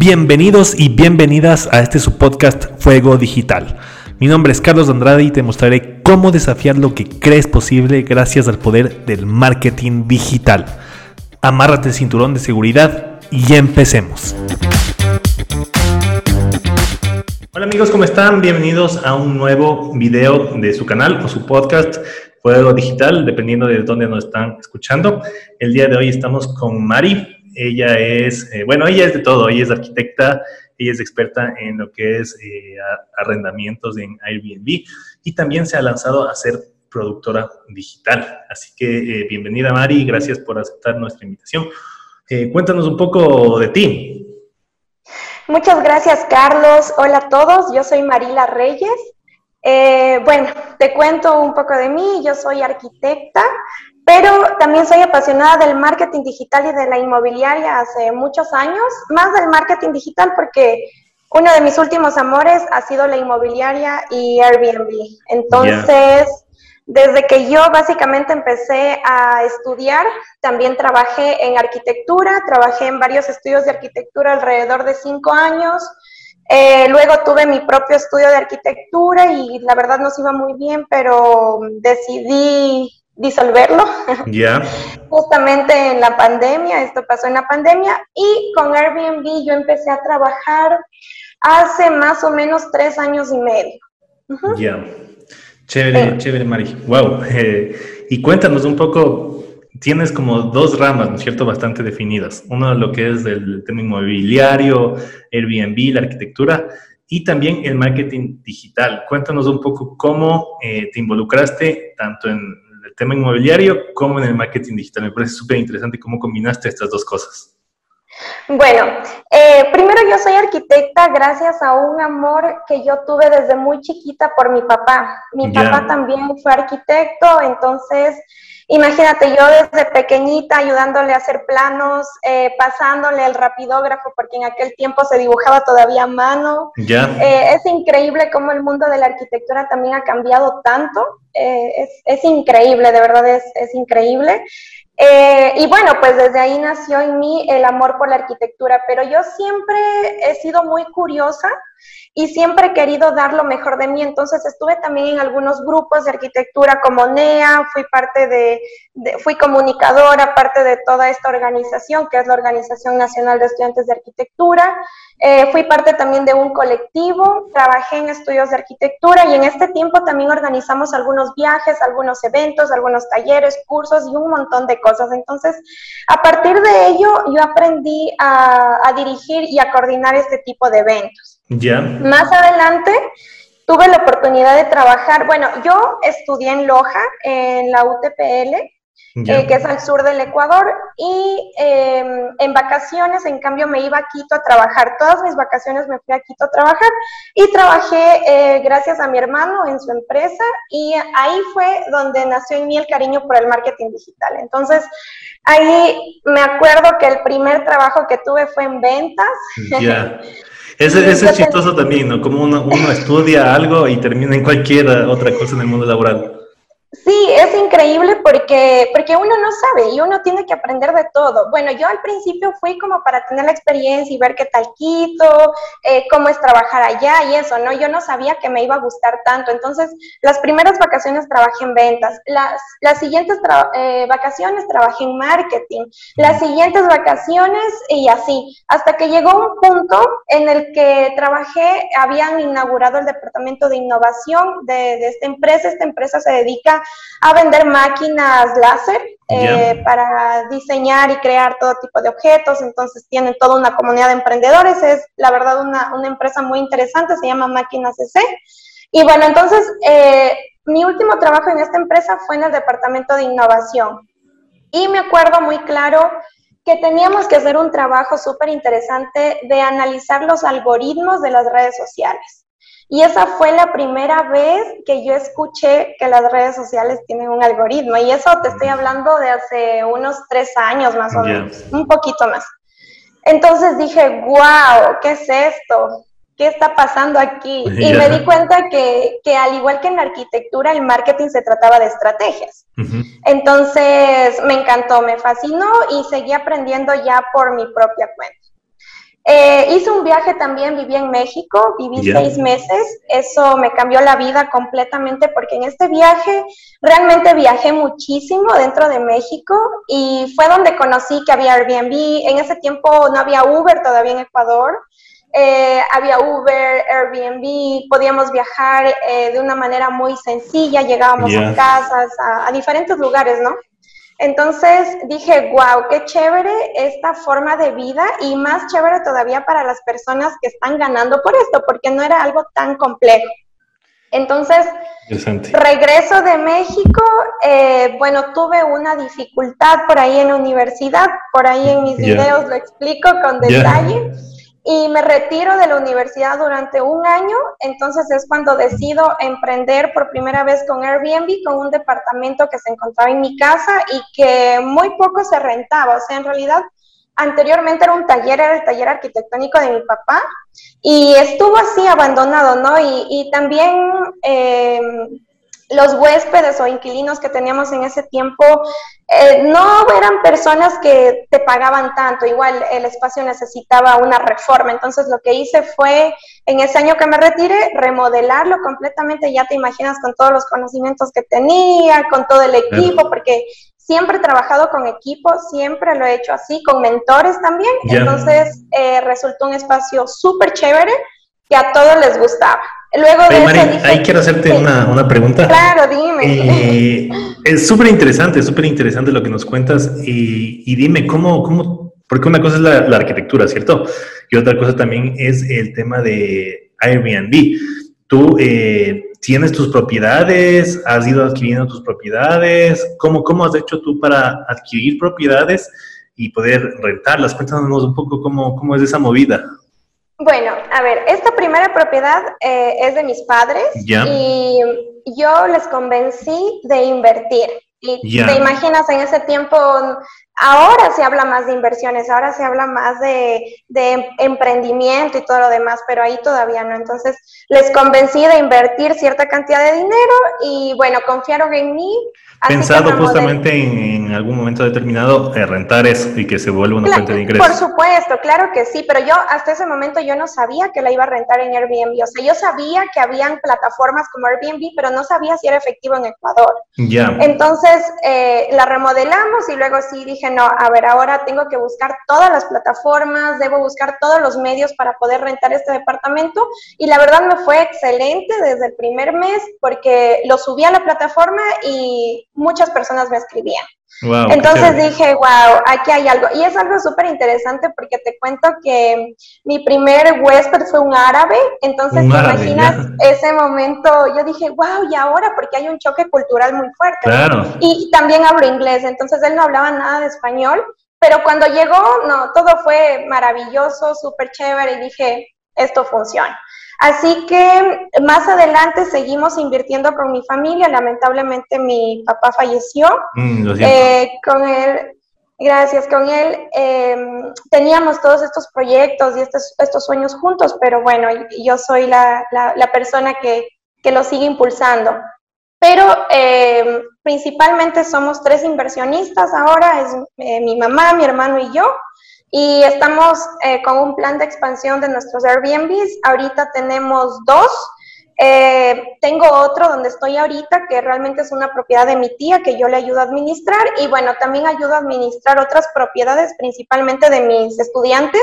Bienvenidos y bienvenidas a este su podcast Fuego Digital. Mi nombre es Carlos Andrade y te mostraré cómo desafiar lo que crees posible gracias al poder del marketing digital. Amárrate el cinturón de seguridad y empecemos. Hola amigos, ¿cómo están? Bienvenidos a un nuevo video de su canal o su podcast Fuego Digital, dependiendo de dónde nos están escuchando. El día de hoy estamos con Mari. Ella es, eh, bueno, ella es de todo, ella es arquitecta, ella es experta en lo que es eh, arrendamientos en Airbnb y también se ha lanzado a ser productora digital. Así que eh, bienvenida Mari, gracias por aceptar nuestra invitación. cuéntanos un poco de ti. Muchas gracias Carlos. Hola a todos, yo soy Marila Reyes. bueno, te cuento un poco de mí. Yo soy arquitecta, pero también soy apasionada del marketing digital y de la inmobiliaria hace muchos años, más del marketing digital porque uno de mis últimos amores ha sido la inmobiliaria y Airbnb. Entonces, desde que yo básicamente empecé a estudiar, también trabajé en arquitectura, trabajé en varios estudios de arquitectura alrededor de cinco años. Eh, luego tuve mi propio estudio de arquitectura y la verdad nos iba muy bien, pero decidí disolverlo. Ya. Justamente en la pandemia, esto pasó en la pandemia, y con Airbnb yo empecé a trabajar hace más o menos tres años y medio. Ya. Chévere, chévere, Mari. Wow. Eh, y cuéntanos un poco, tienes como dos ramas, ¿no es cierto?, bastante definidas. Uno lo que es del tema inmobiliario, Airbnb, la arquitectura, y también el marketing digital. Cuéntanos un poco cómo eh, te involucraste tanto en el tema inmobiliario como en el marketing digital. Me parece súper interesante cómo combinaste estas dos cosas. Bueno, eh, primero yo soy arquitecta gracias a un amor que yo tuve desde muy chiquita por mi papá. Mi papá también fue arquitecto, entonces Imagínate, yo desde pequeñita ayudándole a hacer planos, eh, pasándole el rapidógrafo, porque en aquel tiempo se dibujaba todavía a mano. Ya. Eh, es increíble cómo el mundo de la arquitectura también ha cambiado tanto. Eh, es, increíble, de verdad es, es increíble. y bueno, pues desde ahí nació en mí el amor por la arquitectura, pero yo siempre he sido muy curiosa y siempre he querido dar lo mejor de mí. Entonces estuve también en algunos grupos de arquitectura como NEA, fui parte de, fui comunicadora, parte de toda esta organización que es la Organización Nacional de Estudiantes de Arquitectura. Eh, fui parte también de un colectivo, trabajé en estudios de arquitectura y en este tiempo también organizamos algunos viajes, algunos eventos, algunos talleres, cursos y un montón de cosas. Entonces, a partir de ello, yo aprendí a dirigir y a coordinar este tipo de eventos. Ya. Más adelante tuve la oportunidad de trabajar, bueno, yo estudié en Loja, en la UTPL, eh, que es al sur del Ecuador, y em, en vacaciones, en cambio, me iba a Quito a trabajar. Todas mis vacaciones me fui a Quito a trabajar y trabajé eh, gracias a mi hermano en su empresa y ahí fue donde nació en mí el cariño por el marketing digital. Entonces, ahí me acuerdo que el primer trabajo que tuve fue en ventas. Ya. Ese, es chistoso también, ¿no? Como uno, uno estudia algo y termina en cualquier otra cosa en el mundo laboral. Sí, es increíble porque, porque uno no sabe y uno tiene que aprender de todo. Bueno, yo al principio fui como para tener la experiencia y ver qué tal Quito, eh, cómo es trabajar allá y eso, ¿no? Yo no sabía que me iba a gustar tanto. Entonces, las primeras vacaciones trabajé en ventas, las, las siguientes eh, vacaciones trabajé en marketing, las siguientes vacaciones y así, hasta que llegó un punto en el que trabajé, habían inaugurado el departamento de innovación de, de esta empresa. Esta empresa se dedica a vender máquinas láser eh, para diseñar y crear todo tipo de objetos. Entonces tienen toda una comunidad de emprendedores. Es la verdad una, una empresa muy interesante, se llama Máquinas CC. Y bueno, entonces eh, mi último trabajo en esta empresa fue en el departamento de innovación. Y me acuerdo muy claro que teníamos que hacer un trabajo súper interesante de analizar los algoritmos de las redes sociales. Y esa fue la primera vez que yo escuché que las redes sociales tienen un algoritmo. Y eso te estoy hablando de hace unos tres años más o menos, un poquito más. Entonces dije, wow, ¿qué es esto? ¿Qué está pasando aquí? Y me di cuenta que, que, al igual que en la arquitectura, el marketing se trataba de estrategias. Entonces me encantó, me fascinó y seguí aprendiendo ya por mi propia cuenta. Eh, hice un viaje también, viví en México, viví seis meses, eso me cambió la vida completamente porque en este viaje realmente viajé muchísimo dentro de México y fue donde conocí que había Airbnb, en ese tiempo no había Uber todavía en Ecuador, eh, había Uber, Airbnb, podíamos viajar eh, de una manera muy sencilla, llegábamos a casas, a diferentes lugares, ¿no? Entonces dije, wow, qué chévere esta forma de vida y más chévere todavía para las personas que están ganando por esto, porque no era algo tan complejo. Entonces, regreso de México, eh, bueno, tuve una dificultad por ahí en la universidad, por ahí en mis videos lo explico con detalle y me retiro de la universidad durante un año, entonces es cuando decido emprender por primera vez con Airbnb, con un departamento que se encontraba en mi casa y que muy poco se rentaba, o sea, en realidad anteriormente era un taller, era el taller arquitectónico de mi papá y estuvo así abandonado, ¿no? Y, también... Eh, los huéspedes o inquilinos que teníamos en ese tiempo eh, no eran personas que te pagaban tanto, igual el espacio necesitaba una reforma, entonces lo que hice fue, en ese año que me retiré, remodelarlo completamente, ya te imaginas con todos los conocimientos que tenía, con todo el equipo, porque siempre he trabajado con equipo, siempre lo he hecho así, con mentores también, entonces eh, resultó un espacio súper chévere que a todos les gustaba. Luego de Mari, ahí quiero hacerte una, una, pregunta. Claro, dime. Eh, es súper interesante, súper interesante lo que nos cuentas. Y, y, dime, ¿cómo, cómo? Porque una cosa es la, la, arquitectura, ¿cierto? Y otra cosa también es el tema de Airbnb. Tú eh, tienes tus propiedades, has ido adquiriendo tus propiedades. ¿Cómo, ¿Cómo has hecho tú para adquirir propiedades y poder rentarlas? Cuéntanos un poco cómo, cómo es esa movida. Bueno, a ver, esta primera propiedad eh, es de mis padres y yo les convencí de invertir. Y te imaginas en ese tiempo, ahora se habla más de inversiones, ahora se habla más de, de, emprendimiento y todo lo demás, pero ahí todavía no. Entonces les convencí de invertir cierta cantidad de dinero y bueno, confiaron en mí pensado justamente en, algún momento determinado eh, rentar eso y que se vuelva una fuente de ingresos. Por supuesto, claro que sí, pero yo hasta ese momento yo no sabía que la iba a rentar en Airbnb. O sea, yo sabía que habían plataformas como Airbnb, pero no sabía si era efectivo en Ecuador. Ya. Entonces eh, la remodelamos y luego sí dije, no, a ver, ahora tengo que buscar todas las plataformas, debo buscar todos los medios para poder rentar este departamento. Y la verdad me fue excelente desde el primer mes porque lo subí a la plataforma y muchas personas me escribían. Entonces dije, wow, aquí hay algo. Y es algo súper interesante porque te cuento que mi primer huésped fue un árabe. Entonces, ¿te imaginas ese momento? Yo dije, wow, ¿y ahora? Porque hay un choque cultural muy fuerte. Claro. Y también hablo inglés. Entonces, él no hablaba nada de español. Pero cuando llegó, no, todo fue maravilloso, súper chévere. Y dije, esto funciona. Así que más adelante seguimos invirtiendo con mi familia. Lamentablemente mi papá falleció. Mm, eh, con él, gracias, con él em, teníamos todos estos proyectos y estos, estos sueños juntos, pero bueno, yo soy la, la, persona que, que lo sigue impulsando. Pero em, principalmente somos tres inversionistas ahora, es eh, mi mamá, mi hermano y yo. Y estamos eh, con un plan de expansión de nuestros Airbnbs. Ahorita tenemos dos. Eh, tengo otro donde estoy ahorita, que realmente es una propiedad de mi tía que yo le ayudo a administrar. Y bueno, también ayudo a administrar otras propiedades, principalmente de mis estudiantes,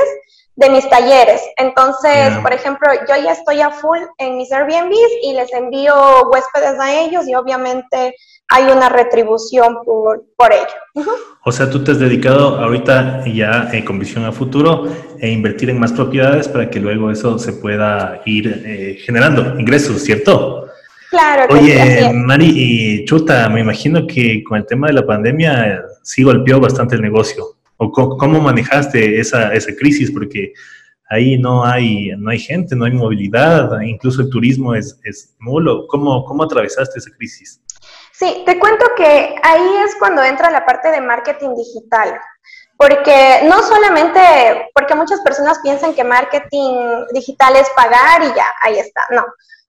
de mis talleres. Entonces, por ejemplo, yo ya estoy a full en mis Airbnbs y les envío huéspedes a ellos y obviamente hay una retribución por, por ello. O sea, tú te has dedicado ahorita ya eh, con visión a futuro e invertir en más propiedades para que luego eso se pueda ir eh, generando ingresos, ¿cierto? Claro. Oye, Mari y Chuta, me imagino que con el tema de la pandemia sí golpeó bastante el negocio. ¿O cómo, manejaste esa, esa crisis? Porque ahí no hay, no hay gente, no hay movilidad, incluso el turismo es, es nulo. ¿Cómo, ¿Cómo atravesaste esa crisis? Sí, te cuento que ahí es cuando entra la parte de marketing digital, porque no solamente, porque muchas personas piensan que marketing digital es pagar y ya, ahí está, no,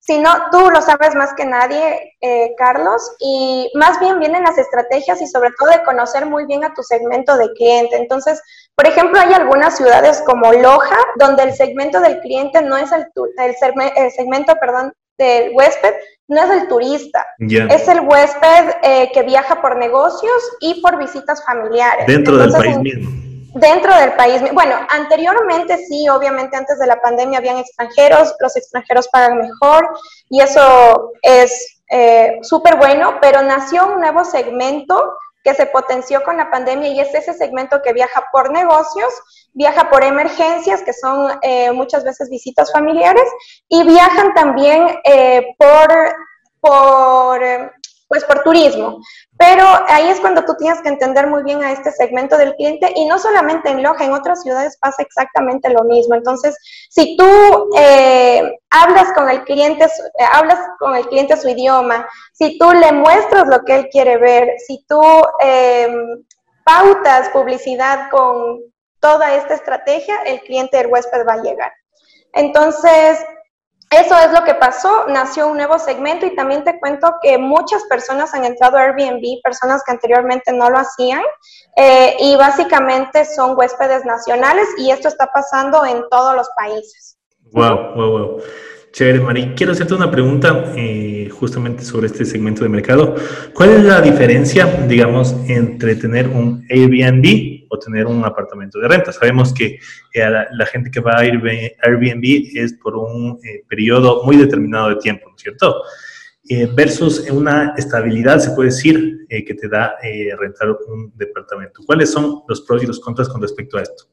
sino tú lo sabes más que nadie, eh, Carlos, y más bien vienen las estrategias y sobre todo de conocer muy bien a tu segmento de cliente. Entonces, por ejemplo, hay algunas ciudades como Loja, donde el segmento del cliente no es el, el, segmento, perdón, del huésped, no es el turista, es el huésped eh, que viaja por negocios y por visitas familiares. Dentro del país mismo. Dentro del país. Bueno, anteriormente sí, obviamente antes de la pandemia habían extranjeros, los extranjeros pagan mejor y eso es eh, súper bueno, pero nació un nuevo segmento que se potenció con la pandemia y es ese segmento que viaja por negocios, viaja por emergencias, que son eh, muchas veces visitas familiares, y viajan también eh, por, por pues por turismo. Pero ahí es cuando tú tienes que entender muy bien a este segmento del cliente y no solamente en Loja, en otras ciudades pasa exactamente lo mismo. Entonces, si tú eh, hablas con el cliente, eh, hablas con el cliente su idioma, si tú le muestras lo que él quiere ver, si tú em, pautas publicidad con toda esta estrategia, el cliente, el huésped va a llegar. Entonces, eso es lo que pasó, nació un nuevo segmento y también te cuento que muchas personas han entrado a Airbnb, personas que anteriormente no lo hacían, eh, y básicamente son huéspedes nacionales y esto está pasando en todos los países. Wow, wow, wow. Chévere, Mari. Quiero hacerte una pregunta eh, justamente sobre este segmento de mercado. ¿Cuál es la diferencia, digamos, entre tener un Airbnb o tener un apartamento de renta? Sabemos que eh, la, gente que va a Airbnb es por un eh, periodo muy determinado de tiempo, ¿no es cierto? versus una estabilidad, se puede decir, que te da rentar un departamento. ¿Cuáles son los pros y los contras con respecto a esto?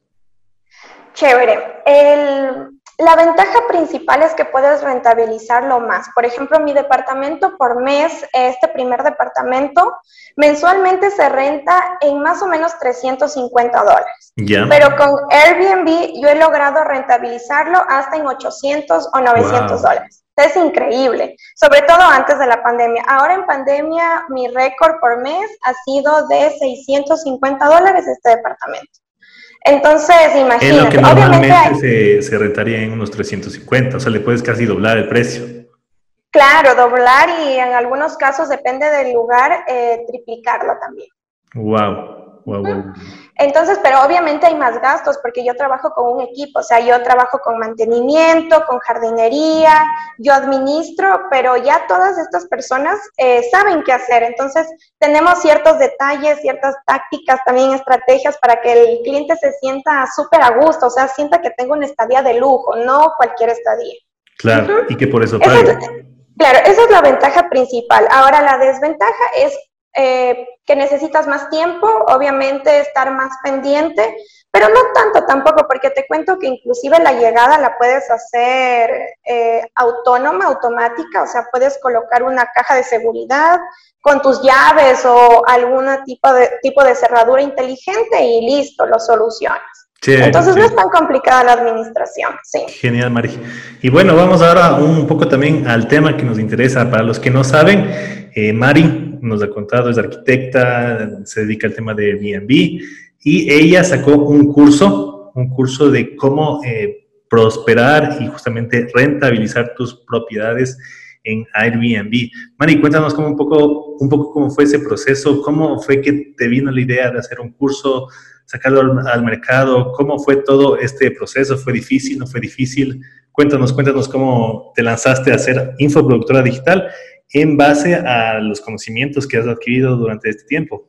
Chévere. El la ventaja principal es que puedes rentabilizarlo más. Por ejemplo, mi departamento por mes, este primer departamento, mensualmente se renta en más o menos 350 dólares. Pero con Airbnb yo he logrado rentabilizarlo hasta en 800 o 900 dólares. Es increíble, sobre todo antes de la pandemia. Ahora en pandemia mi récord por mes ha sido de 650 dólares este departamento. Entonces, imagínate. Es lo que normalmente se, rentaría en unos 350, o sea, le puedes casi doblar el precio. Claro, doblar y en algunos casos, depende del lugar, eh, triplicarlo también. Wow. Entonces, pero obviamente hay más gastos porque yo trabajo con un equipo, o sea, yo trabajo con mantenimiento, con jardinería, yo administro, pero ya todas estas personas eh, saben qué hacer. Entonces, tenemos ciertos detalles, ciertas tácticas, también estrategias para que el cliente se sienta súper a gusto, o sea, sienta que tengo una estadía de lujo, no cualquier estadía. Claro, y que por eso Claro, esa es la ventaja principal. Ahora, la desventaja es eh, que necesitas más tiempo, obviamente estar más pendiente, pero no tanto tampoco, porque te cuento que inclusive la llegada la puedes hacer eh, autónoma, automática, o sea, puedes colocar una caja de seguridad con tus llaves o algún tipo de, tipo de cerradura inteligente y listo, lo solucionas. Entonces no es tan complicada la administración, sí. Genial, Mari. Y bueno, vamos ahora un poco también al tema que nos interesa. Para los que no saben, eh, Mari nos ha contado, es arquitecta, se dedica al tema de Airbnb y ella sacó un curso, un curso de cómo eh, prosperar y justamente rentabilizar tus propiedades en Airbnb. Mari, cuéntanos cómo un poco, un poco cómo fue ese proceso, cómo fue que te vino la idea de hacer un curso, sacarlo al, mercado? ¿Cómo fue todo este proceso? ¿Fue difícil? ¿No fue difícil? Cuéntanos, cuéntanos cómo te lanzaste a ser infoproductora digital en base a los conocimientos que has adquirido durante este tiempo.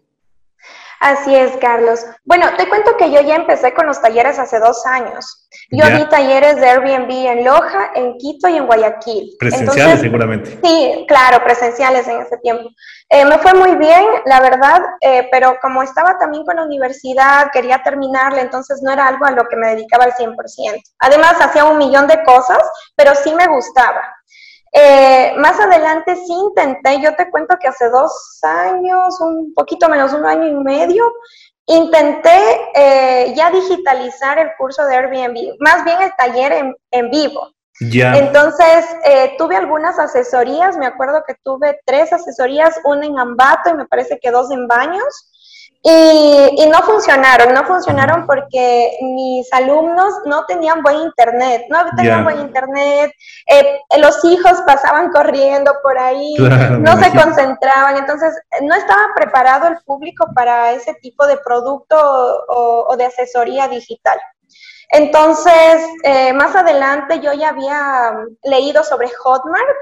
Así es, Carlos. Bueno, te cuento que yo ya empecé con los talleres hace dos años. Yo di talleres de Airbnb en Loja, en Quito y en Guayaquil. Presenciales seguramente. Sí, claro, presenciales en ese tiempo. Eh, me fue muy bien, la verdad, eh, pero como estaba también con la universidad, quería terminarle, entonces no era algo a lo que me dedicaba al 100%. Además, hacía un millón de cosas, pero sí me gustaba. Eh, más adelante sí intenté, yo te cuento que hace dos años, un poquito menos, un año y medio, intenté eh, ya digitalizar el curso de Airbnb, más bien el taller en, vivo. Ya. Entonces, eh, tuve algunas asesorías, me acuerdo que tuve tres asesorías, una en Ambato y me parece que dos en Baños. Y, no funcionaron, no funcionaron porque mis alumnos no tenían buen internet, no tenían buen internet, eh, los hijos pasaban corriendo por ahí, no se concentraban, entonces no estaba preparado el público para ese tipo de producto o, de asesoría digital. Entonces, eh, más adelante yo ya había leído sobre Hotmart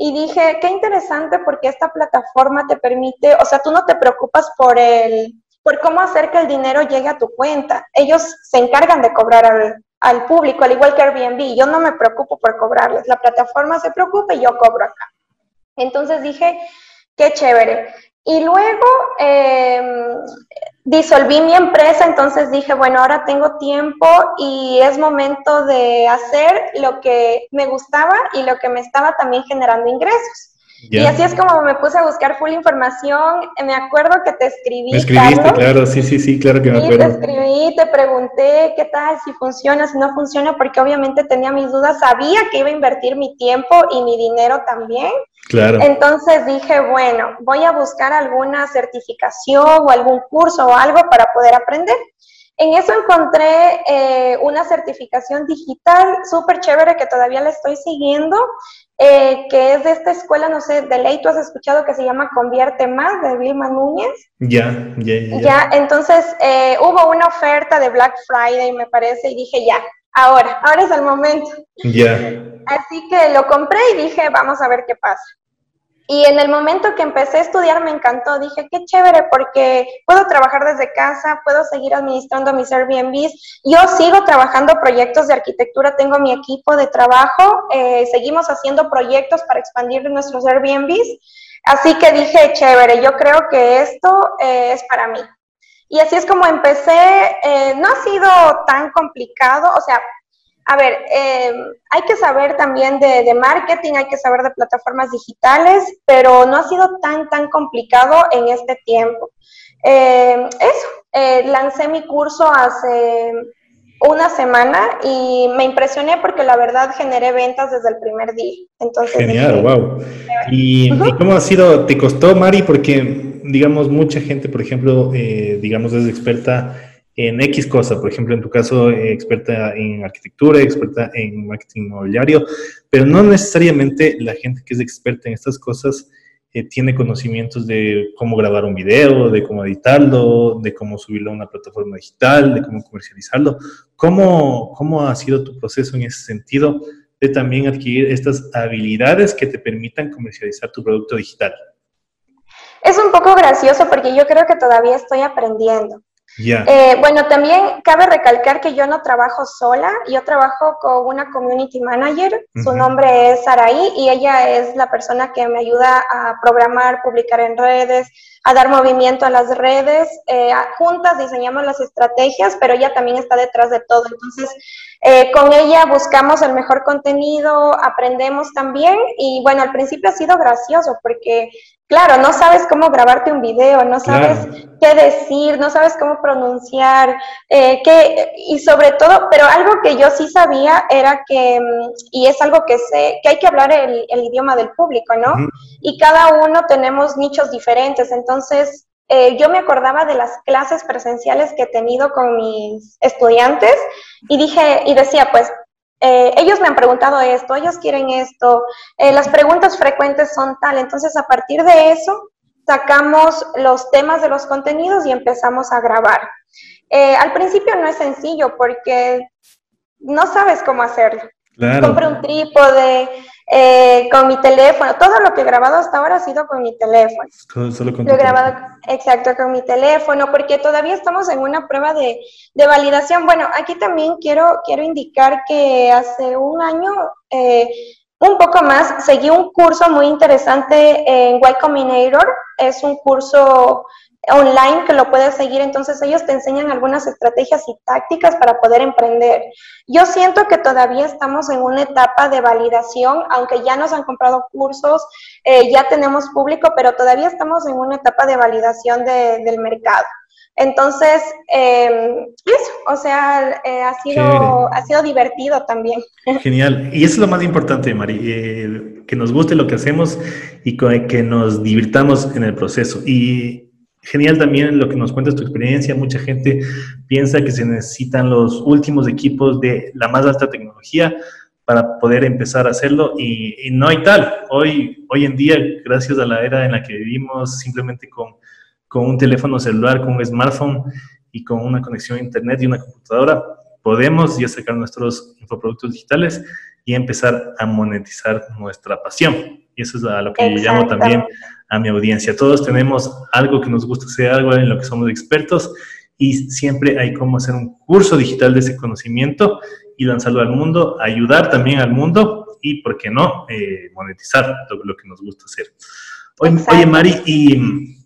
y dije, qué interesante porque esta plataforma te permite, o sea, tú no te preocupas por el, por cómo hacer que el dinero llegue a tu cuenta. Ellos se encargan de cobrar al, al público, al igual que Airbnb. Yo no me preocupo por cobrarles. La plataforma se preocupa y yo cobro acá. Entonces dije, qué chévere. Y luego eh, disolví mi empresa, entonces dije, bueno, ahora tengo tiempo y es momento de hacer lo que me gustaba y lo que me estaba también generando ingresos. Y así es como me puse a buscar full información. Me acuerdo que te escribí. Me escribiste, claro, sí, sí, sí, claro que me acuerdo. te escribí, te pregunté qué tal, si funciona, si no funciona, porque obviamente tenía mis dudas. Sabía que iba a invertir mi tiempo y mi dinero también. Claro. Entonces dije, bueno, voy a buscar alguna certificación o algún curso o algo para poder aprender. En eso encontré eh, una certificación digital súper chévere que todavía la estoy siguiendo, eh, que es de esta escuela, no sé, de ley, tú has escuchado que se llama Convierte Más, de Vilma Núñez. Ya, ya, ya. Ya, entonces eh, hubo una oferta de Black Friday, me parece, y dije, ya, ahora, ahora es el momento. Ya. Así que lo compré y dije, vamos a ver qué pasa. Y en el momento que empecé a estudiar me encantó, dije, qué chévere porque puedo trabajar desde casa, puedo seguir administrando mis Airbnbs. Yo sigo trabajando proyectos de arquitectura, tengo mi equipo de trabajo, eh, seguimos haciendo proyectos para expandir nuestros Airbnbs. Así que dije, chévere, yo creo que esto eh, es para mí. Y así es como empecé, eh, no ha sido tan complicado, o sea, a ver, eh, hay que saber también de, marketing, hay que saber de plataformas digitales, pero no ha sido tan, tan complicado en este tiempo. Eh, eso, eh, lancé mi curso hace una semana y me impresioné porque la verdad generé ventas desde el primer día. Entonces, Genial, wow. ¿Y, ¿Y, cómo ha sido? ¿Te costó, Mari? Porque, digamos, mucha gente, por ejemplo, digamos, es experta en X cosa, por ejemplo, en tu caso, eh, experta en arquitectura, experta en marketing inmobiliario, pero no necesariamente la gente que es experta en estas cosas eh, tiene conocimientos de cómo grabar un video, de cómo editarlo, de cómo subirlo a una plataforma digital, de cómo comercializarlo. ¿Cómo, cómo ha sido tu proceso en ese sentido de también adquirir estas habilidades que te permitan comercializar tu producto digital? Es un poco gracioso porque yo creo que todavía estoy aprendiendo. Eh, bueno, también cabe recalcar que yo no trabajo sola, yo trabajo con una community manager, su nombre es Saraí y ella es la persona que me ayuda a programar, publicar en redes, a dar movimiento a las redes. Eh, juntas diseñamos las estrategias, pero ella también está detrás de todo. Entonces, eh, con ella buscamos el mejor contenido, aprendemos también y bueno, al principio ha sido gracioso porque Claro, no sabes cómo grabarte un video, no sabes qué decir, no sabes cómo pronunciar, eh, qué, y sobre todo, pero algo que yo sí sabía era que, mm, y es algo que sé, que hay que hablar el, idioma del público, ¿no? Y cada uno tenemos nichos diferentes, entonces eh, yo me acordaba de las clases presenciales que he tenido con mis estudiantes y dije, y decía, pues eh, ellos me han preguntado esto, ellos quieren esto, eh, las preguntas frecuentes son tal, entonces a partir de eso sacamos los temas de los contenidos y empezamos a grabar. Al principio no es sencillo porque no sabes cómo hacerlo. Compré un trípode, eh, con mi teléfono. Todo lo que he grabado hasta ahora ha sido con mi teléfono. Solo con lo he grabado, exacto, con mi teléfono, porque todavía estamos en una prueba de, de, validación. Bueno, aquí también quiero, quiero indicar que hace un año, eh, un poco más, seguí un curso muy interesante en Y Combinator. Es un curso online que lo puedes seguir, entonces ellos te enseñan algunas estrategias y tácticas para poder emprender. Yo siento que todavía estamos en una etapa de validación, aunque ya nos han comprado cursos, eh, ya tenemos público, pero todavía estamos en una etapa de validación del mercado. Entonces, eh, eso, o sea, eh, ha, sido, ha sido divertido también. Genial. Y eso es lo más importante, Mari, eh, que nos guste lo que hacemos y que nos divirtamos en el proceso. Y Genial también lo que nos cuentas tu experiencia. Mucha gente piensa que se necesitan los últimos equipos de la más alta tecnología para poder empezar a hacerlo y, no hay tal. Hoy, hoy en día, gracias a la era en la que vivimos, simplemente con, con un teléfono celular, con un smartphone y con una conexión a internet y una computadora, podemos ya sacar nuestros infoproductos digitales y empezar a monetizar nuestra pasión. Y eso es a lo que yo llamo también a mi audiencia. Todos tenemos algo que nos gusta hacer, algo en lo que somos expertos y siempre hay cómo hacer un curso digital de ese conocimiento y lanzarlo al mundo, ayudar también al mundo y, ¿por qué no?, eh, monetizar lo, que nos gusta hacer. Oye, Mari, ¿y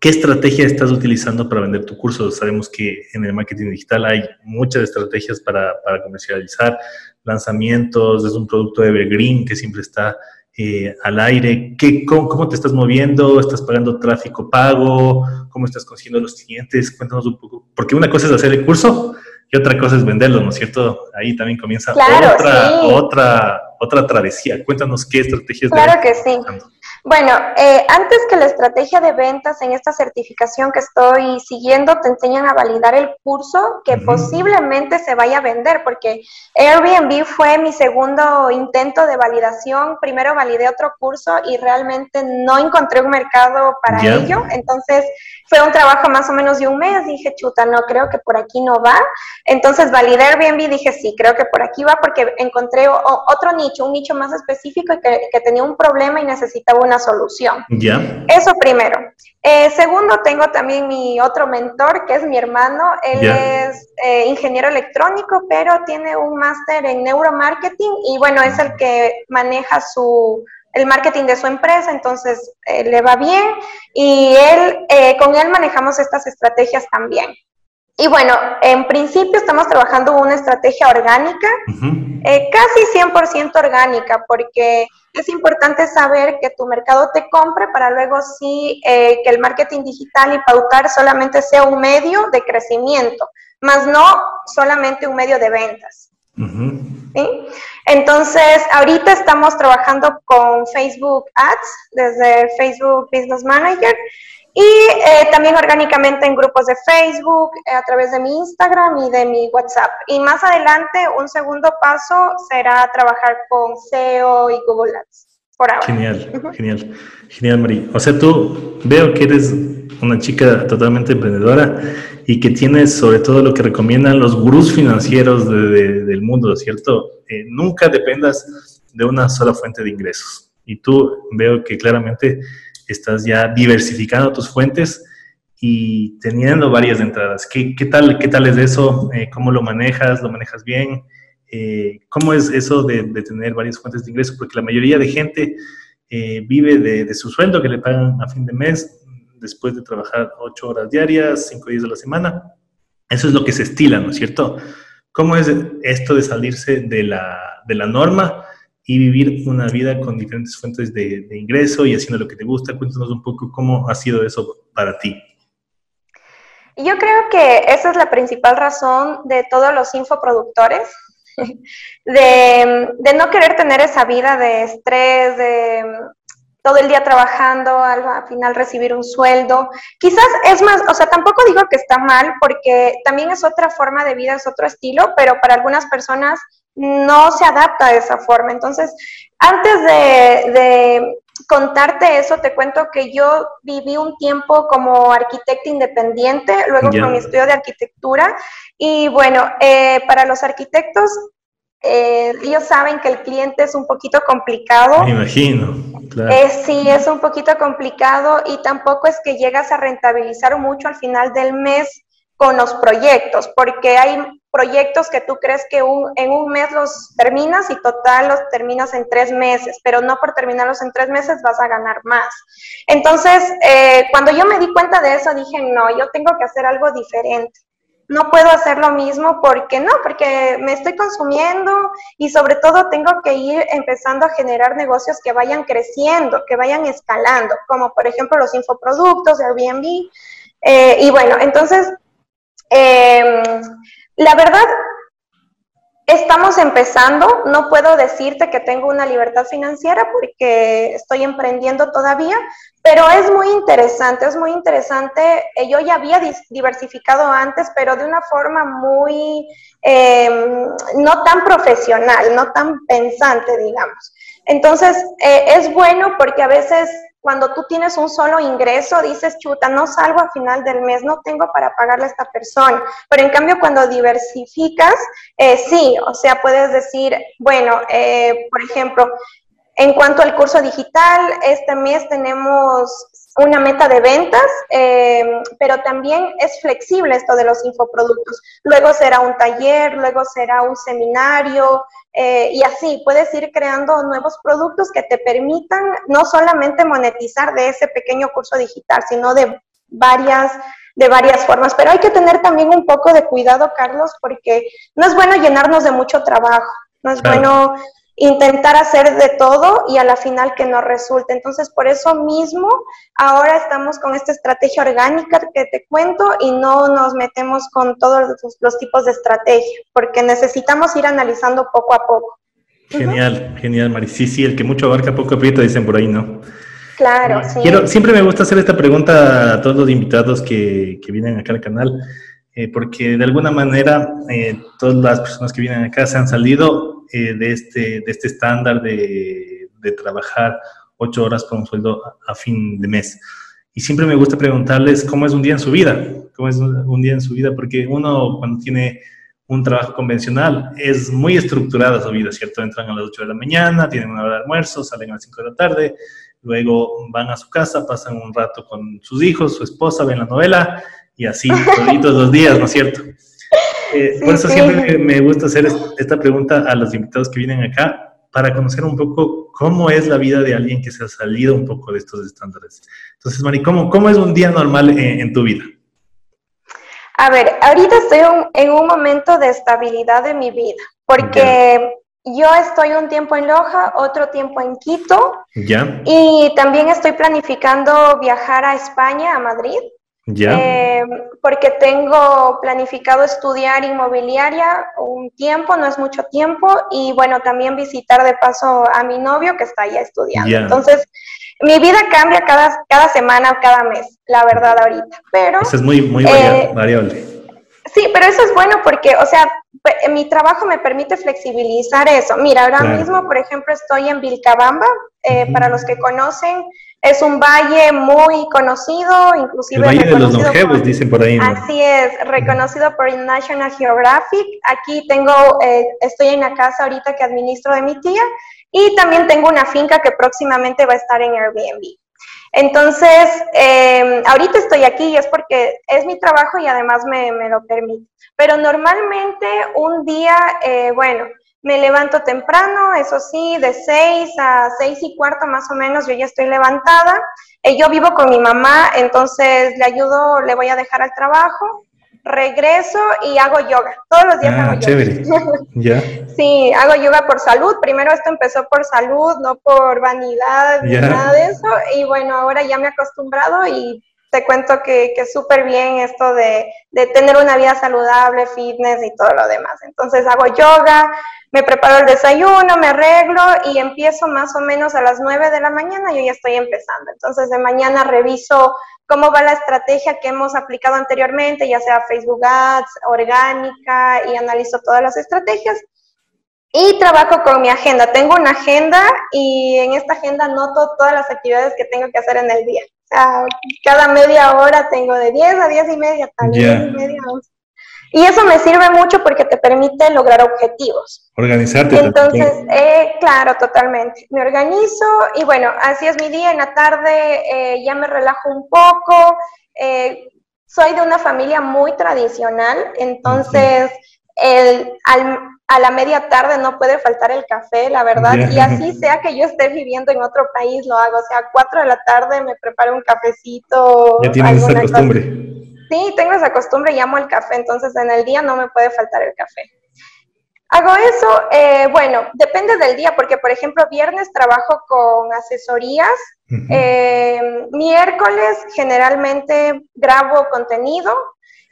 qué estrategia estás utilizando para vender tu curso? Sabemos que en el marketing digital hay muchas estrategias para, para comercializar, lanzamientos, es un producto evergreen que siempre está eh, al aire? ¿Qué, cómo, te estás moviendo? ¿Estás pagando tráfico pago? ¿Cómo estás consiguiendo los clientes? Cuéntanos un poco, porque una cosa es hacer el curso y otra cosa es venderlo, ¿no es cierto? Ahí también comienza otra, otra, otra travesía. Cuéntanos qué estrategias. Claro que sí. Bueno, eh, antes que la estrategia de ventas en esta certificación que estoy siguiendo, te enseñan a validar el curso que posiblemente se vaya a vender, porque Airbnb fue mi segundo intento de validación. Primero validé otro curso y realmente no encontré un mercado para ello. Entonces fue un trabajo más o menos de un mes. Dije, chuta, no, creo que por aquí no va. Entonces validé Airbnb dije, sí, creo que por aquí va porque encontré otro nicho, un nicho más específico y que, que tenía un problema y necesitaba una solución. Ya. Eso primero. Eh, segundo, tengo también mi otro mentor, que es mi hermano. Él es eh, ingeniero electrónico, pero tiene un máster en neuromarketing y bueno, es el que maneja su el marketing de su empresa, entonces eh, le va bien y él, con él manejamos estas estrategias también. Y bueno, en principio estamos trabajando una estrategia orgánica, eh, casi 100% orgánica, porque es importante saber que tu mercado te compre para luego sí eh, que el marketing digital y pautar solamente sea un medio de crecimiento, más no solamente un medio de ventas. Entonces, ahorita estamos trabajando con Facebook Ads desde Facebook Business Manager y eh, también orgánicamente en grupos de Facebook, eh, a través de mi Instagram y de mi WhatsApp. Y más adelante, un segundo paso será trabajar con SEO y Google Ads. Por ahora. Genial, genial, genial, María. O sea, tú veo que eres una chica totalmente emprendedora y que tienes sobre todo lo que recomiendan los gurús financieros del mundo, ¿cierto? Eh, nunca dependas de una sola fuente de ingresos. Y tú veo que claramente estás ya diversificando tus fuentes y teniendo varias entradas. ¿Qué, qué tal, qué tal es eso? Eh, ¿Cómo lo manejas? ¿Lo manejas bien? Eh, ¿Cómo es eso de, tener varias fuentes de ingreso? Porque la mayoría de gente eh, vive de, su sueldo que le pagan a fin de mes después de trabajar ocho horas diarias, cinco días de la semana. Eso es lo que se estila, ¿no es cierto? ¿Cómo es esto de salirse de la, de la norma y vivir una vida con diferentes fuentes de, ingreso y haciendo lo que te gusta. Cuéntanos un poco cómo ha sido eso para ti. Yo creo que esa es la principal razón de todos los infoproductores, de, de no querer tener esa vida de estrés, de todo el día trabajando, al, final recibir un sueldo. Quizás es más, o sea, tampoco digo que está mal porque también es otra forma de vida, es otro estilo, pero para algunas personas no se adapta de esa forma. Entonces, antes de, contarte eso, te cuento que yo viví un tiempo como arquitecta independiente, luego con mi estudio de arquitectura. Y bueno, eh, para los arquitectos, eh, ellos saben que el cliente es un poquito complicado. Me imagino. Eh, sí, es un poquito complicado y tampoco es que llegas a rentabilizar mucho al final del mes con los proyectos, porque hay proyectos que tú crees que en un mes los terminas y total los terminas en tres meses, pero no por terminarlos en tres meses vas a ganar más. Entonces, eh, cuando yo me di cuenta de eso, dije, no, yo tengo que hacer algo diferente. No puedo hacer lo mismo porque no, porque me estoy consumiendo y sobre todo tengo que ir empezando a generar negocios que vayan creciendo, que vayan escalando, como por ejemplo los infoproductos, Airbnb. Eh, y bueno, entonces... Eh, la verdad, Estamos empezando, no puedo decirte que tengo una libertad financiera porque estoy emprendiendo todavía, pero es muy interesante, es muy interesante. Eh, yo ya había diversificado antes, pero de una forma muy, em, no tan profesional, no tan pensante, digamos. Entonces, eh, es bueno porque a veces cuando tú tienes un solo ingreso, dices, chuta, no salgo a final del mes, no tengo para pagarle a esta persona. Pero en cambio, cuando diversificas, eh, sí, o sea, puedes decir, bueno, eh, por ejemplo, en cuanto al curso digital, este mes tenemos una meta de ventas, eh, pero también es flexible esto de los infoproductos. Luego será un taller, luego será un seminario eh, y así puedes ir creando nuevos productos que te permitan no solamente monetizar de ese pequeño curso digital, sino de varias de varias formas, pero hay que tener también un poco de cuidado, Carlos, porque no es bueno llenarnos de mucho trabajo, no es bueno intentar hacer de todo y a la final que no resulte. Entonces, por eso mismo, ahora estamos con esta estrategia orgánica que te cuento y no nos metemos con todos los, tipos de estrategia, porque necesitamos ir analizando poco a poco. Genial, genial, Mari. Sí, sí, el que mucho abarca, poco aprieta, dicen por ahí, ¿no? Claro, sí. Quiero, siempre me gusta hacer esta pregunta a todos los invitados que, que vienen acá al canal. Eh, porque de alguna manera eh, todas las personas que vienen acá se han salido eh, de, este, de este estándar de, trabajar ocho horas con un sueldo a, fin de mes. Y siempre me gusta preguntarles cómo es un día en su vida, cómo es un día en su vida, porque uno cuando tiene un trabajo convencional es muy estructurada su vida, ¿cierto? Entran a las 8 de la mañana, tienen una hora de almuerzo, salen a las 5 de la tarde, luego van a su casa, pasan un rato con sus hijos, su esposa, ven la novela y así todos los días, ¿no es cierto? Eh, por eso siempre me gusta hacer esta pregunta a los invitados que vienen acá para conocer un poco cómo es la vida de alguien que se ha salido un poco de estos estándares. Entonces, Mari, ¿cómo, cómo es un día normal en, tu vida? A ver, ahorita estoy en un momento de estabilidad de mi vida, porque yo estoy un tiempo en Loja, otro tiempo en Quito. Ya. Y también estoy planificando viajar a España, a Madrid. Ya. Eh, porque tengo planificado estudiar inmobiliaria un tiempo, no es mucho tiempo, y bueno, también visitar de paso a mi novio que está allá estudiando. Entonces, mi vida cambia cada, cada semana, cada mes, la verdad ahorita, pero... Eso es muy, muy eh, variable. Sí, pero eso es bueno porque, o sea, mi trabajo me permite flexibilizar eso. Mira, ahora mismo, por ejemplo, estoy en Vilcabamba, eh, para los que conocen, es un valle muy conocido, inclusive... El Valle de los Longevos, dicen por ahí. Así es, reconocido por National Geographic. Aquí tengo, eh, estoy en la casa ahorita que administro de mi tía y también tengo una finca que próximamente va a estar en Airbnb. Entonces, eh, ahorita estoy aquí y es porque es mi trabajo y además me, me lo permite. Pero normalmente un día, eh, bueno, me levanto temprano, eso sí, de 6 a 6 y cuarto más o menos yo ya estoy levantada. Eh, yo vivo con mi mamá, entonces le ayudo, le voy a dejar al trabajo, regreso y hago yoga. Todos los días ah, hago chévere. yoga. Sí, hago yoga por salud. Primero esto empezó por salud, no por vanidad ni nada de eso. Y bueno, ahora ya me he acostumbrado y te cuento que, que súper bien esto de, de, tener una vida saludable, fitness y todo lo demás. Entonces hago yoga, me preparo el desayuno, me arreglo y empiezo más o menos a las 9 de la mañana, yo ya estoy empezando. Entonces de mañana reviso cómo va la estrategia que hemos aplicado anteriormente, ya sea Facebook Ads, orgánica, y analizo todas las estrategias. Y trabajo con mi agenda. Tengo una agenda y en esta agenda noto todas las actividades que tengo que hacer en el día. O sea, cada media hora tengo de 10 a 10 y media, también media, y eso me sirve mucho porque te permite lograr objetivos. Organizarte. Entonces, eh, claro, totalmente. Me organizo y bueno, así es mi día. En la tarde eh, ya me relajo un poco. Eh, soy de una familia muy tradicional, entonces el, a la media tarde no puede faltar el café, la verdad. Y así sea que yo esté viviendo en otro país, lo hago. O sea, a 4 de la tarde me preparo un cafecito. Ya tienes esa costumbre. Sí, tengo esa costumbre y amo el café, entonces en el día no me puede faltar el café. Hago eso, eh, bueno, depende del día, porque por ejemplo, viernes trabajo con asesorías, eh, miércoles generalmente grabo contenido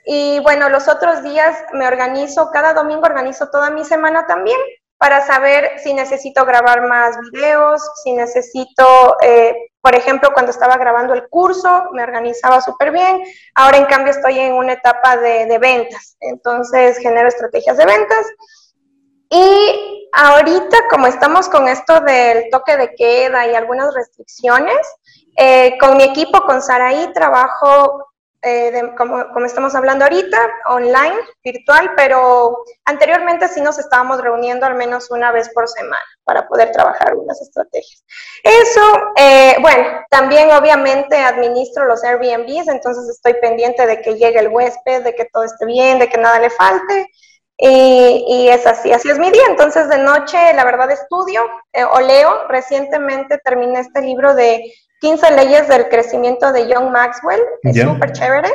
Y bueno, los otros días me organizo, cada domingo organizo toda mi semana también para saber si necesito grabar más videos, si necesito, eh, por ejemplo, cuando estaba grabando el curso, me organizaba súper bien. Ahora, en cambio, estoy en una etapa de, de, ventas, entonces genero estrategias de ventas. Y ahorita, como estamos con esto del toque de queda y algunas restricciones, eh, con mi equipo, con Saraí, trabajo eh, como, como, estamos hablando ahorita, online, virtual, pero anteriormente sí nos estábamos reuniendo al menos una vez por semana para poder trabajar algunas estrategias. Eso, eh, bueno, también obviamente administro los Airbnbs, entonces estoy pendiente de que llegue el huésped, de que todo esté bien, de que nada le falte. Y, y es así, así es mi día. Entonces de noche, la verdad, estudio eh, o leo. Recientemente terminé este libro de 15 leyes del crecimiento de John Maxwell, es súper chévere.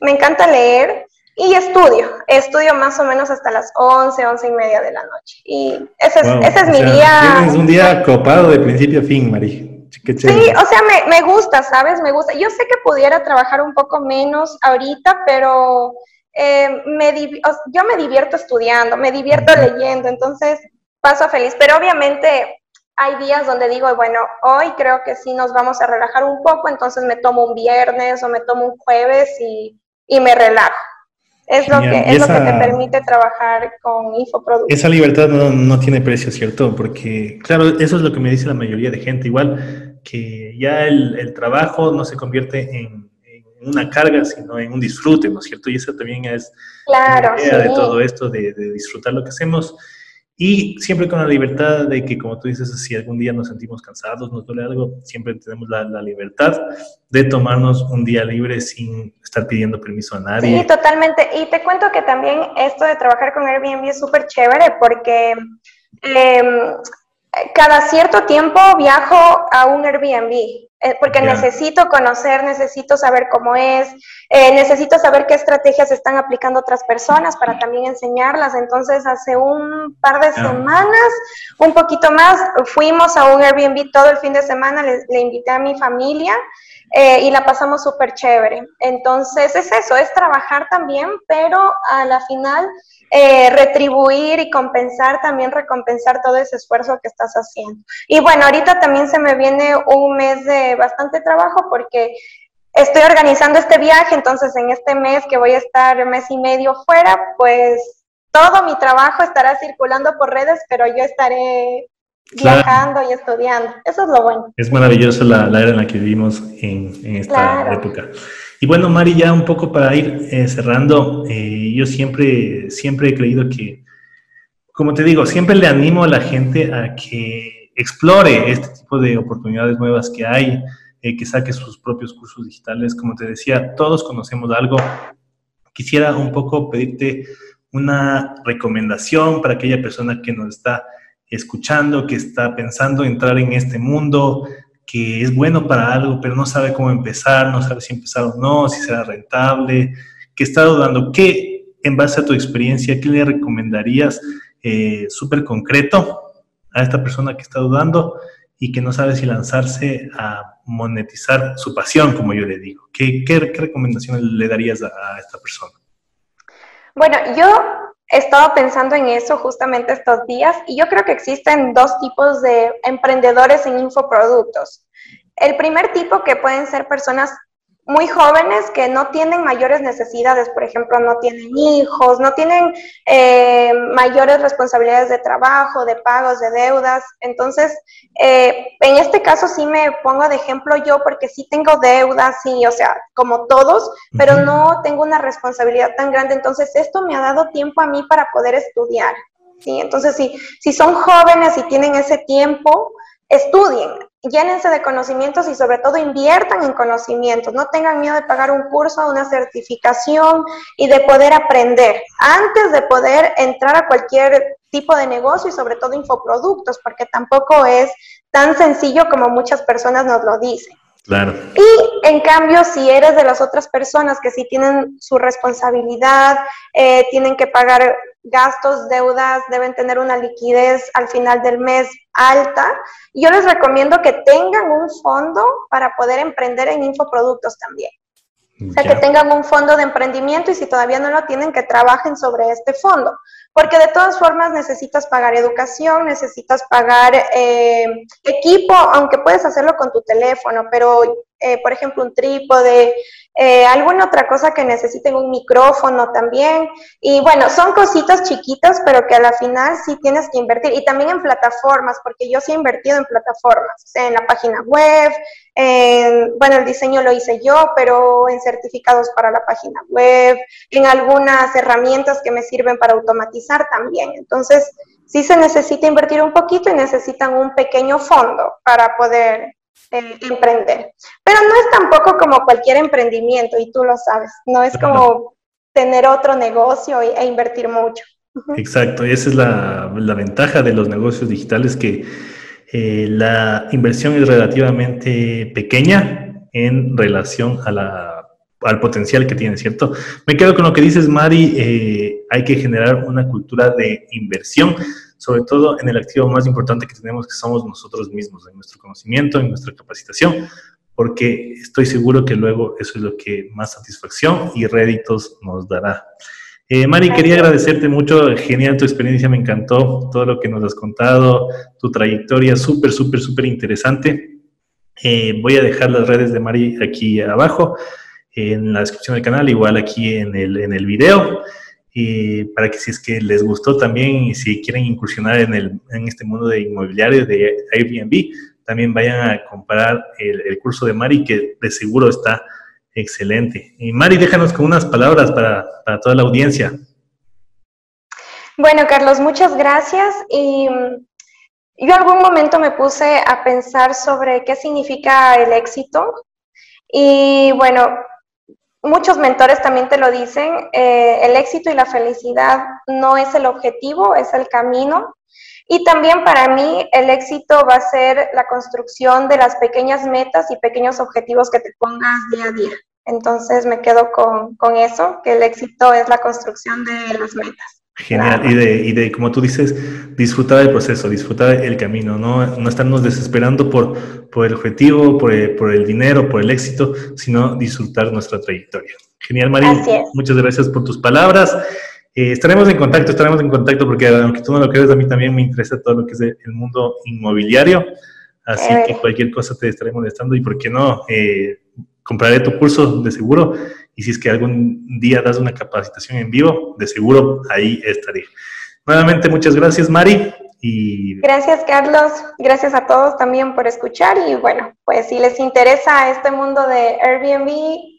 Me encanta leer y estudio, estudio más o menos hasta las 11, 11 y media de la noche. Y ese es, ese es mi día. Tienes un día copado de principio a fin, Mari. Sí, o sea, me, me, gusta, ¿sabes? Me gusta. Yo sé que pudiera trabajar un poco menos ahorita, pero eh, me yo me divierto estudiando, me divierto leyendo, entonces paso feliz. Pero obviamente hay días donde digo, bueno, hoy creo que sí nos vamos a relajar un poco, entonces me tomo un viernes o me tomo un jueves y, y me relajo. Es, lo que, es lo que te permite trabajar con infoproductos. Esa libertad no, no, tiene precio, ¿cierto? Porque, claro, eso es lo que me dice la mayoría de gente, igual que ya el, el trabajo no se convierte en, en, una carga, sino en un disfrute, ¿no es cierto? Y eso también es claro, la idea de todo esto, de, de disfrutar lo que hacemos. Y siempre con la libertad de que, como tú dices, si algún día nos sentimos cansados, nos duele algo, siempre tenemos la, la, libertad de tomarnos un día libre sin estar pidiendo permiso a nadie. Sí, totalmente. Y te cuento que también esto de trabajar con Airbnb es súper chévere porque eh, cada cierto tiempo viajo a un Airbnb eh, porque yeah. necesito conocer, necesito saber cómo es, eh, necesito saber qué estrategias están aplicando otras personas para también enseñarlas. Entonces, hace un par de yeah. semanas, un poquito más, fuimos a un Airbnb todo el fin de semana, le, le invité a mi familia eh, y la pasamos súper chévere. Entonces, es eso, es trabajar también, pero a la final eh, retribuir y compensar, también recompensar todo ese esfuerzo que estás haciendo. Y bueno, ahorita también se me viene un mes de bastante trabajo porque estoy organizando este viaje, entonces en este mes que voy a estar mes y medio fuera, pues todo mi trabajo estará circulando por redes, pero yo estaré claro. viajando y estudiando. Eso es lo bueno. Es maravilloso la, la era en la que vivimos en, en esta claro. época. Y bueno, Mari, ya un poco para ir eh, cerrando, eh, yo siempre, siempre he creído que, como te digo, siempre le animo a la gente a que explore este tipo de oportunidades nuevas que hay, eh, que saque sus propios cursos digitales. Como te decía, todos conocemos algo. Quisiera un poco pedirte una recomendación para aquella persona que nos está escuchando, que está pensando entrar en este mundo, que es bueno para algo, pero no sabe cómo empezar, no sabe si empezar o no, si será rentable, que está dudando. ¿Qué, en base a tu experiencia, qué le recomendarías eh, súper concreto a esta persona que está dudando y que no sabe si lanzarse a monetizar su pasión, como yo le digo? ¿Qué, qué, recomendaciones le darías a, a esta persona? Bueno, yo he estado pensando en eso justamente estos días y yo creo que existen dos tipos de emprendedores en infoproductos. El primer tipo que pueden ser personas muy jóvenes que no tienen mayores necesidades, por ejemplo, no tienen hijos, no tienen eh, mayores responsabilidades de trabajo, de pagos, de deudas. Entonces, eh, en este caso sí me pongo de ejemplo yo porque sí tengo deudas, sí, o sea, como todos, pero no tengo una responsabilidad tan grande. Entonces, esto me ha dado tiempo a mí para poder estudiar. ¿sí? Entonces, si, si son jóvenes y tienen ese tiempo, estudien, llénense de conocimientos y sobre todo inviertan en conocimientos. No tengan miedo de pagar un curso, una certificación y de poder aprender antes de poder entrar a cualquier tipo de negocio y sobre todo infoproductos, porque tampoco es tan sencillo como muchas personas nos lo dicen. Claro. Y en cambio, si eres de las otras personas que sí tienen su responsabilidad, eh, tienen que pagar gastos, deudas, deben tener una liquidez al final del mes alta, yo les recomiendo que tengan un fondo para poder emprender en infoproductos también. O sea, que tengan un fondo de emprendimiento y si todavía no lo tienen, que trabajen sobre este fondo. Porque de todas formas necesitas pagar educación, necesitas pagar eh, equipo, aunque puedes hacerlo con tu teléfono, pero eh, por ejemplo, un trípode, eh, alguna otra cosa que necesiten un micrófono también. Y bueno, son cositas chiquitas, pero que a la final sí tienes que invertir. Y también en plataformas, porque yo sí he invertido en plataformas, en la página web, en, bueno, el diseño lo hice yo, pero en certificados para la página web, en algunas herramientas que me sirven para automatizar también. Entonces, sí se necesita invertir un poquito y necesitan un pequeño fondo para poder emprender. Pero no es tampoco como cualquier emprendimiento, y tú lo sabes, no es como tener otro negocio e, invertir mucho. Exacto, esa es la, ventaja de los negocios digitales, que eh, la inversión es relativamente pequeña en relación a la, al potencial que tiene, ¿cierto? Me quedo con lo que dices, Mari, eh, hay que generar una cultura de inversión sobre todo en el activo más importante que tenemos, que somos nosotros mismos, en nuestro conocimiento, en nuestra capacitación, porque estoy seguro que luego eso es lo que más satisfacción y réditos nos dará. Eh, Mari, quería agradecerte mucho, genial tu experiencia, me encantó todo lo que nos has contado, tu trayectoria, súper, súper, súper interesante. Eh, voy a dejar las redes de Mari aquí abajo, en la descripción del canal, igual aquí en el, en el video y para que si es que les gustó también y si quieren incursionar en, el, en este mundo de inmobiliario de Airbnb, también vayan a comprar el, curso de Mari que de seguro está excelente. Y Mari, déjanos con unas palabras para, para toda la audiencia. Bueno, Carlos, muchas gracias. Y mm, yo algún momento me puse a pensar sobre qué significa el éxito. Y bueno, muchos mentores también te lo dicen, eh, el éxito y la felicidad no es el objetivo, es el camino. Y también para mí el éxito va a ser la construcción de las pequeñas metas y pequeños objetivos que te pongas día a día. Entonces me quedo con, con eso, que el éxito es la construcción de las metas. Genial, y de, y de, como tú dices, disfrutar del proceso, disfrutar el camino, no, no estarnos desesperando por, por el objetivo, por el, por el dinero, por el éxito, sino disfrutar nuestra trayectoria. Genial, María. Muchas gracias por tus palabras. Eh, estaremos en contacto, estaremos en contacto porque aunque tú no lo creas, a mí también me interesa todo lo que es el mundo inmobiliario. Así que cualquier cosa te estaré molestando y por qué no, eh, compraré tu curso de seguro y si es que algún día das una capacitación en vivo, de seguro ahí estaré. Nuevamente, muchas gracias, Mari. Y... Gracias, Carlos. Gracias a todos también por escuchar. Y bueno, pues si les interesa este mundo de Airbnb,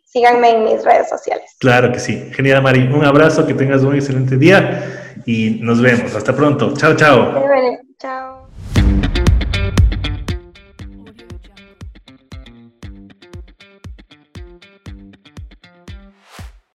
síganme en mis redes sociales. Claro que sí. Genial, Mari. Un abrazo, que tengas un excelente día y nos vemos. Hasta pronto. Chao, chao.